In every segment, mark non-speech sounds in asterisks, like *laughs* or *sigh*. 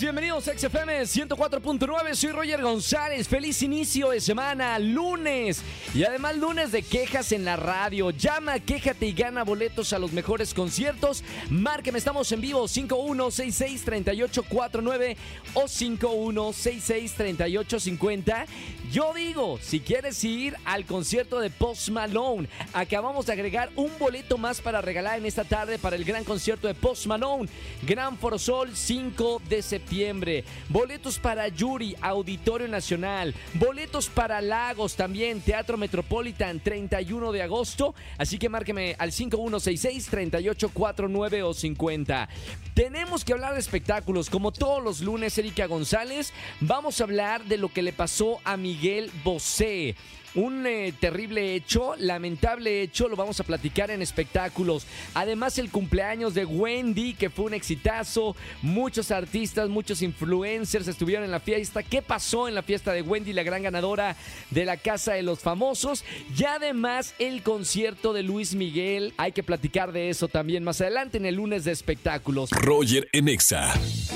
Bienvenidos a XFM 104.9. Soy Roger González. Feliz inicio de semana, lunes. Y además, lunes de quejas en la radio. Llama, quéjate y gana boletos a los mejores conciertos. Márqueme, estamos en vivo 51663849 o 51663850. Yo digo, si quieres ir al concierto de Post Malone, acabamos de agregar un boleto más para regalar en esta tarde para el gran concierto de Post Malone. Gran Forosol 5 de septiembre. Boletos para Yuri, Auditorio Nacional. Boletos para Lagos también, Teatro Metropolitan, 31 de agosto. Así que márqueme al 5166-3849 o 50. Tenemos que hablar de espectáculos. Como todos los lunes, Erika González, vamos a hablar de lo que le pasó a Miguel Bosé. Un eh, terrible hecho, lamentable hecho, lo vamos a platicar en espectáculos. Además, el cumpleaños de Wendy, que fue un exitazo. Muchos artistas, muchos influencers estuvieron en la fiesta. ¿Qué pasó en la fiesta de Wendy, la gran ganadora de la Casa de los Famosos? Y además, el concierto de Luis Miguel. Hay que platicar de eso también más adelante en el lunes de espectáculos. Roger en Exa.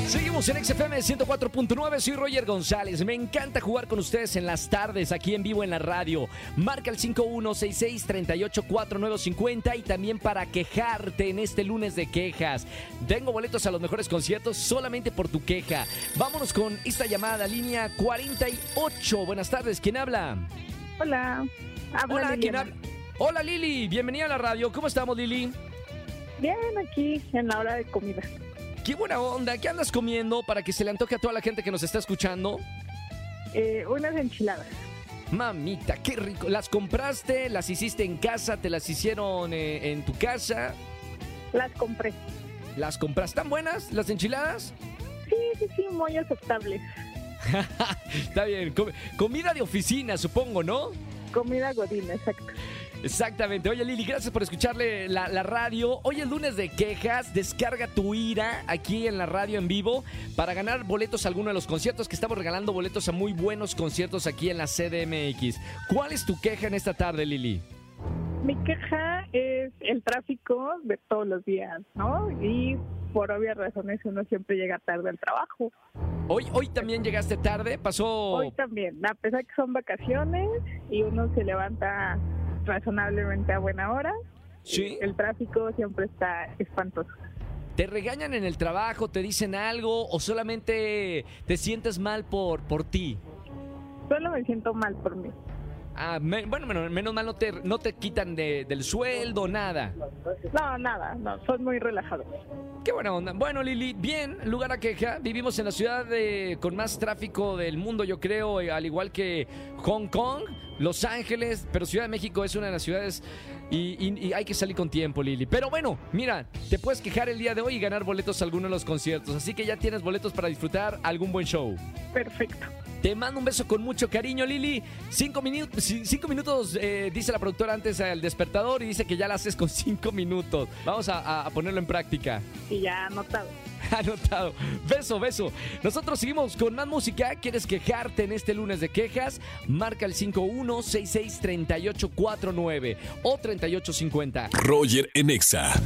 Seguimos en XFM 104.9, soy Roger González. Me encanta jugar con ustedes en las tardes, aquí en vivo en la radio. Marca el 5166-384950 y también para quejarte en este lunes de quejas. Tengo boletos a los mejores conciertos solamente por tu queja. Vámonos con esta llamada, línea 48. Buenas tardes, ¿quién habla? Hola. Habla Hola, ¿quién habla? Hola Lili, bienvenida a la radio. ¿Cómo estamos Lili? Bien, aquí en la hora de comida. Qué buena onda, ¿qué andas comiendo para que se le antoje a toda la gente que nos está escuchando? Eh, unas enchiladas. Mamita, qué rico. ¿Las compraste? ¿Las hiciste en casa? ¿Te las hicieron eh, en tu casa? Las compré. ¿Las compraste? ¿Están buenas las enchiladas? Sí, sí, sí, muy aceptables. *laughs* Está bien. Com- comida de oficina, supongo, ¿no? Comida godina, exacto. Exactamente. Oye, Lili, gracias por escucharle la, la radio. Hoy es lunes de quejas. Descarga tu ira aquí en la radio en vivo para ganar boletos a alguno de los conciertos que estamos regalando boletos a muy buenos conciertos aquí en la CDMX. ¿Cuál es tu queja en esta tarde, Lili? Mi queja es el tráfico de todos los días, ¿no? Y por obvias razones uno siempre llega tarde al trabajo. Hoy, hoy también llegaste tarde. Pasó. Hoy también, a pesar que son vacaciones y uno se levanta razonablemente a buena hora, Sí. el tráfico siempre está espantoso. ¿Te regañan en el trabajo? ¿Te dicen algo? ¿O solamente te sientes mal por, por ti? Solo me siento mal por mí. Ah, me- bueno, menos, menos mal no te, no te quitan de- del sueldo, nada. No, nada, no, son muy relajados. Qué buena onda. Bueno, Lili, bien, lugar a queja. Vivimos en la ciudad de- con más tráfico del mundo, yo creo, eh, al igual que Hong Kong, Los Ángeles, pero Ciudad de México es una de las ciudades y, y- y hay que salir con tiempo, Lili. Pero bueno, mira, te puedes quejar el día de hoy y ganar boletos a alguno de los conciertos. Así que ya tienes boletos para disfrutar algún buen show. Perfecto. Te mando un beso con mucho cariño, Lili. Cinco, minu- ci- cinco minutos, eh, dice la productora antes al despertador y dice que ya la haces con cinco minutos. Vamos a- ponerlo en práctica. Y ya anotado. *laughs* Anotado. Beso, beso. Nosotros seguimos con más música. ¿Quieres quejarte en este lunes de quejas? Marca el 5166-3849 o 3850. Roger en Exa.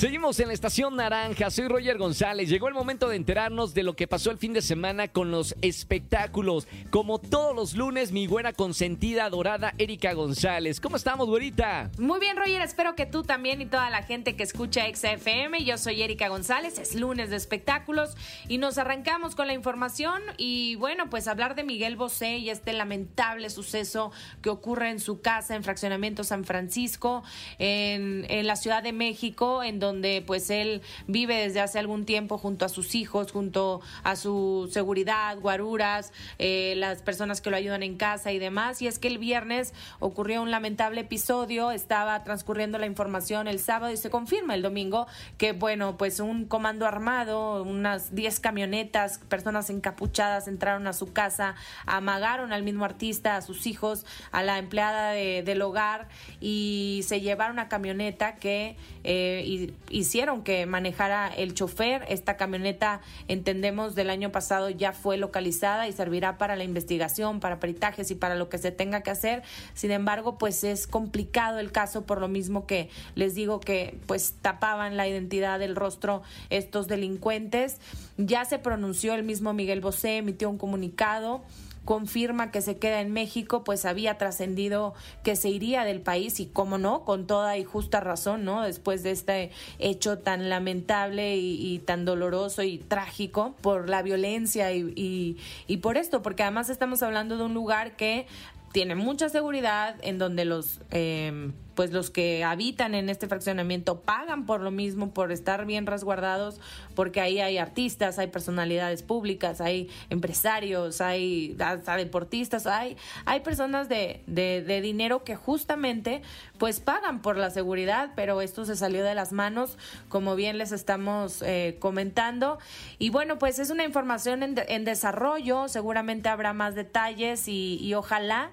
Seguimos en la estación naranja, soy Roger González. Llegó el momento de enterarnos de lo que pasó el fin de semana con los espectáculos. Como todos los lunes, mi buena consentida adorada Erika González. ¿Cómo estamos, güerita? Muy bien, Roger, espero que tú también y toda la gente que escucha XFM. Yo soy Erika González, es lunes de espectáculos y nos arrancamos con la información y bueno, pues hablar de Miguel Bosé y este lamentable suceso que ocurre en su casa en Fraccionamiento San Francisco, en, en la Ciudad de México, en donde pues él vive desde hace algún tiempo junto a sus hijos, junto a su seguridad, guaruras, eh, las personas que lo ayudan en casa y demás. Y es que el viernes ocurrió un lamentable episodio, estaba transcurriendo la información el sábado y se confirma el domingo que, bueno, pues un comando armado, unas 10 camionetas, personas encapuchadas entraron a su casa, amagaron al mismo artista, a sus hijos, a la empleada de- del hogar y se llevaron una camioneta que, eh, hicieron que manejara el chofer. Esta camioneta, entendemos, del año pasado ya fue localizada y servirá para la investigación, para peritajes y para lo que se tenga que hacer. Sin embargo, pues es complicado el caso por lo mismo que les digo que pues tapaban la identidad del rostro estos delincuentes. Ya se pronunció el mismo Miguel Bosé, emitió un comunicado confirma que se queda en México, pues había trascendido que se iría del país y cómo no, con toda y justa razón, ¿no? Después de este hecho tan lamentable y, tan doloroso y trágico por la violencia y, y por esto, porque además estamos hablando de un lugar que tiene mucha seguridad, en donde los, eh, pues los que habitan en este fraccionamiento pagan por lo mismo, por estar bien resguardados, porque ahí hay artistas, hay personalidades públicas, hay empresarios, hay hasta deportistas, hay, hay personas de, de, de dinero que justamente pues pagan por la seguridad, pero esto se salió de las manos, como bien les estamos eh, comentando. Y bueno, pues es una información en, en desarrollo, seguramente habrá más detalles y ojalá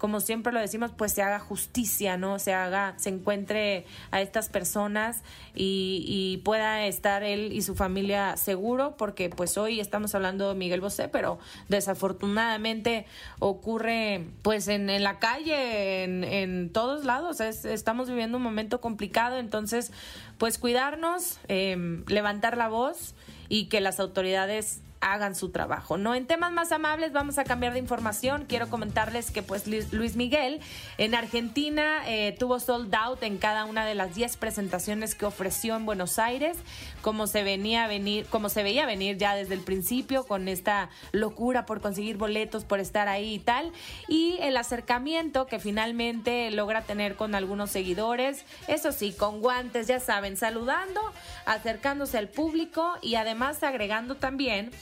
como siempre lo decimos, pues se haga justicia, ¿no? Se haga, se encuentre a estas personas y, pueda estar él y su familia seguro, porque pues hoy estamos hablando de Miguel Bosé, pero desafortunadamente ocurre pues en, en la calle, en, en todos lados, estamos viviendo un momento complicado, entonces pues cuidarnos, em, levantar la voz y que las autoridades hagan su trabajo. No en temas más amables vamos a cambiar de información. Quiero comentarles que pues Luis Miguel en Argentina eh, tuvo sold out en cada una de las 10 presentaciones que ofreció en Buenos Aires, como se venía a venir, como se veía venir ya desde el principio con esta locura por conseguir boletos, por estar ahí y tal, y el acercamiento que finalmente logra tener con algunos seguidores, eso sí, con guantes, ya saben, saludando, acercándose al público y además agregando también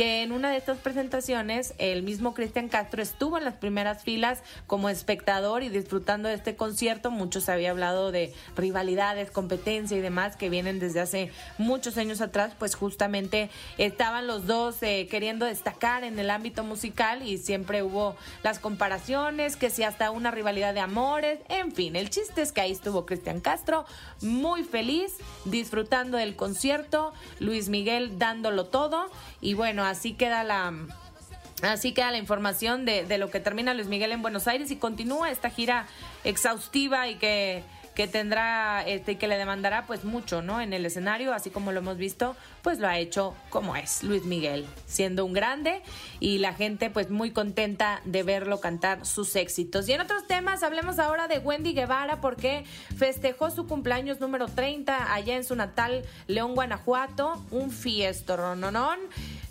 que en una de estas presentaciones el mismo Cristian Castro estuvo en las primeras filas como espectador y disfrutando de este concierto. Muchos había hablado de rivalidades, competencia y demás que vienen desde hace muchos años atrás, pues justamente estaban los dos eh, queriendo destacar en el ámbito musical y siempre hubo las comparaciones, que si hasta una rivalidad de amores, en fin, el chiste es que ahí estuvo Cristian Castro muy feliz, disfrutando del concierto, Luis Miguel dándolo todo. Y bueno, así queda la... Así queda la información de, lo que termina Luis Miguel en Buenos Aires y continúa esta gira exhaustiva y que que tendrá este que le demandará pues mucho, ¿no? En el escenario, así como lo hemos visto, pues lo ha hecho como es Luis Miguel, siendo un grande y la gente pues muy contenta de verlo cantar sus éxitos. Y en otros temas, hablemos ahora de Wendy Guevara porque festejó su cumpleaños número 30 allá en su natal León, Guanajuato, un fiesto, rononón.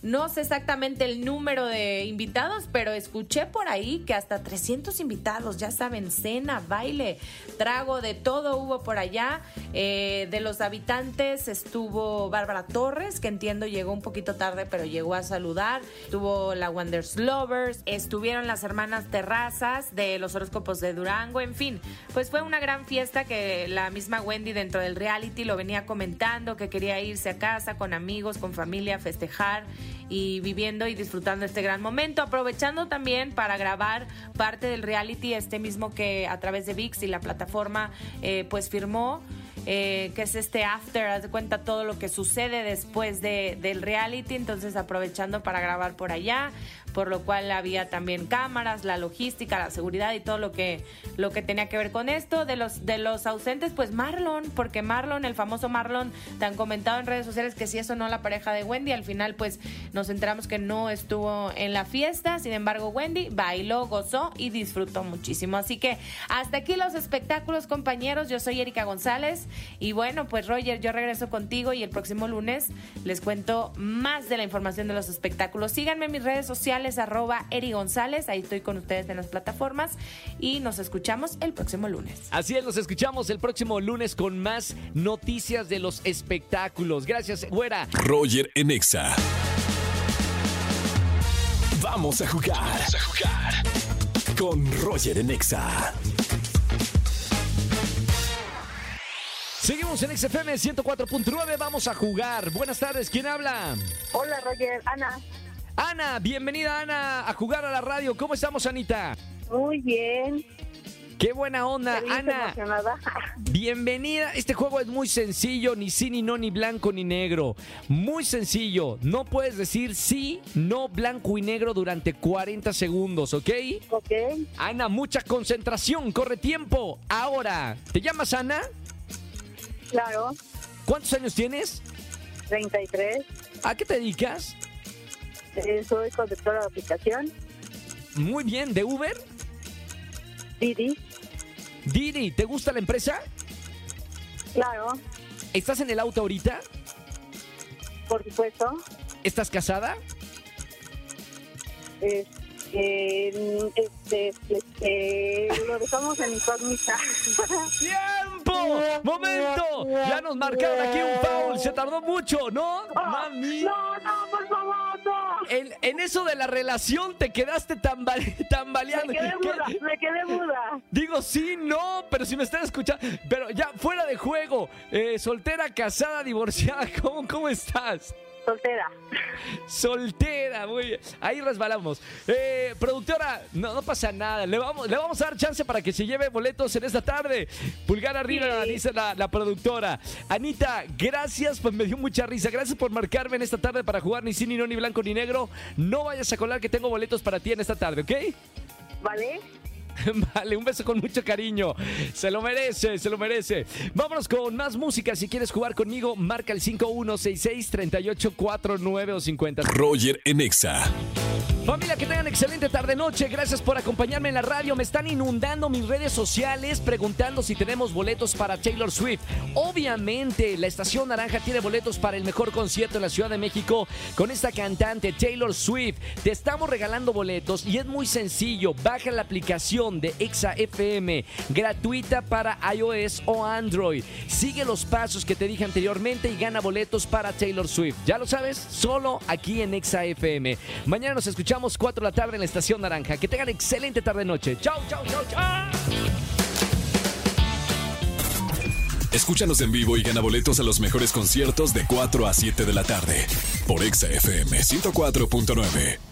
No sé exactamente el número de invitados, pero escuché por ahí que hasta 300 invitados, ya saben, cena, baile, trago, de todo hubo por allá. Eh, de los habitantes estuvo Bárbara Torres, que entiendo llegó un poquito tarde, pero llegó a saludar. Estuvo la Wonders Lovers, estuvieron las hermanas Terrazas de los horóscopos de Durango, en fin, pues fue una gran fiesta que la misma Wendy dentro del reality lo venía comentando, que quería irse a casa con amigos, con familia, a festejar y viviendo y disfrutando este gran momento, aprovechando también para grabar parte del reality, este mismo que a través de VIX y la plataforma eh, pues firmó. Eh, que es este after, haz de cuenta todo lo que sucede después de, del reality, entonces aprovechando para grabar por allá, por lo cual había también cámaras, la logística, la seguridad y todo lo que, lo que tenía que ver con esto. De los, de los ausentes, pues Marlon, porque Marlon, el famoso Marlon, tan comentado en redes sociales que si eso no la pareja de Wendy, al final pues nos enteramos que no estuvo en la fiesta, sin embargo Wendy bailó, gozó y disfrutó muchísimo. Así que hasta aquí los espectáculos compañeros, yo soy Erika González y bueno pues Roger, yo regreso contigo y el próximo lunes les cuento más de la información de los espectáculos. Síganme en mis redes sociales arroba Eri González. Ahí estoy con ustedes en las plataformas y nos escuchamos el próximo lunes. Así es, nos escuchamos el próximo lunes con más noticias de los espectáculos. Gracias, güera. Roger Enexa. Vamos a jugar. Vamos a jugar. Con Roger Enexa. Seguimos en XFM 104.9, vamos a jugar. Buenas tardes, ¿quién habla? Hola, Roger. Ana. Ana, bienvenida Ana a jugar a la radio. ¿Cómo estamos, Anita? Muy bien. Qué buena onda, Feliz, Ana. emocionada. Bienvenida. Este juego es muy sencillo, ni sí, ni no, ni blanco, ni negro. Muy sencillo. No puedes decir sí, no, blanco y negro durante 40 segundos, ¿ok? Ok, Ana, mucha concentración, corre tiempo. Ahora, ¿te llamas Ana? claro. ¿Cuántos años tienes? 33. ¿A qué te dedicas? Eh, soy conductora de aplicación. Muy bien, ¿de Uber? Didi. Didi, ¿te gusta la empresa? Claro, ¿Estás en el auto ahorita? por supuesto. ¿Estás casada? Este, este, este, lo dejamos en incógnita. *laughs* ¡Tiempo! ¡Momento! Ya nos marcaron aquí un foul. Se tardó mucho, ¿no? Mami. No, no, por favor. En, en eso de la relación te quedaste tambale- tambaleando. Me quedé ¿Qué? muda, me quedé muda. Digo, sí, no, pero si me están escuchando. Pero ya, fuera de juego. Eh, soltera, casada, divorciada. *laughs* ¿Cómo, cómo estás? Soltera. Soltera, muy bien. Ahí resbalamos. Eh, productora, no, no pasa nada. Le vamos, le vamos a dar chance para que se lleve boletos en esta tarde. Pulgar arriba, Sí. dice la, la productora. Anita, gracias, pues me dio mucha risa. Gracias por marcarme en esta tarde para jugar ni sí, ni no, ni blanco, ni negro. No vayas a colar que tengo boletos para ti en esta tarde, ¿ok? ¿Vale? *laughs* Vale, un beso con mucho cariño. Se lo merece, se lo merece. Vámonos con más música. Si quieres jugar conmigo, marca el 5166-3849 o 50. Roger en Exa. Familia, que tengan excelente tarde-noche. Gracias por acompañarme en la radio. Me están inundando mis redes sociales preguntando si tenemos boletos para Taylor Swift. Obviamente, la Estación Naranja tiene boletos para el mejor concierto en la Ciudad de México con esta cantante Taylor Swift. Te estamos regalando boletos y es muy sencillo. Baja la aplicación de Exa FM gratuita para iOS o Android. Sigue los pasos que te dije anteriormente y gana boletos para Taylor Swift. Ya lo sabes, solo aquí en Exa FM. Mañana nos escuchamos 4 de la tarde en la Estación Naranja. Que tengan excelente tarde-noche. Chau, chau, chau, chau. Escúchanos en vivo y gana boletos a los mejores conciertos de 4 a 7 de la tarde por Exa FM 104.9.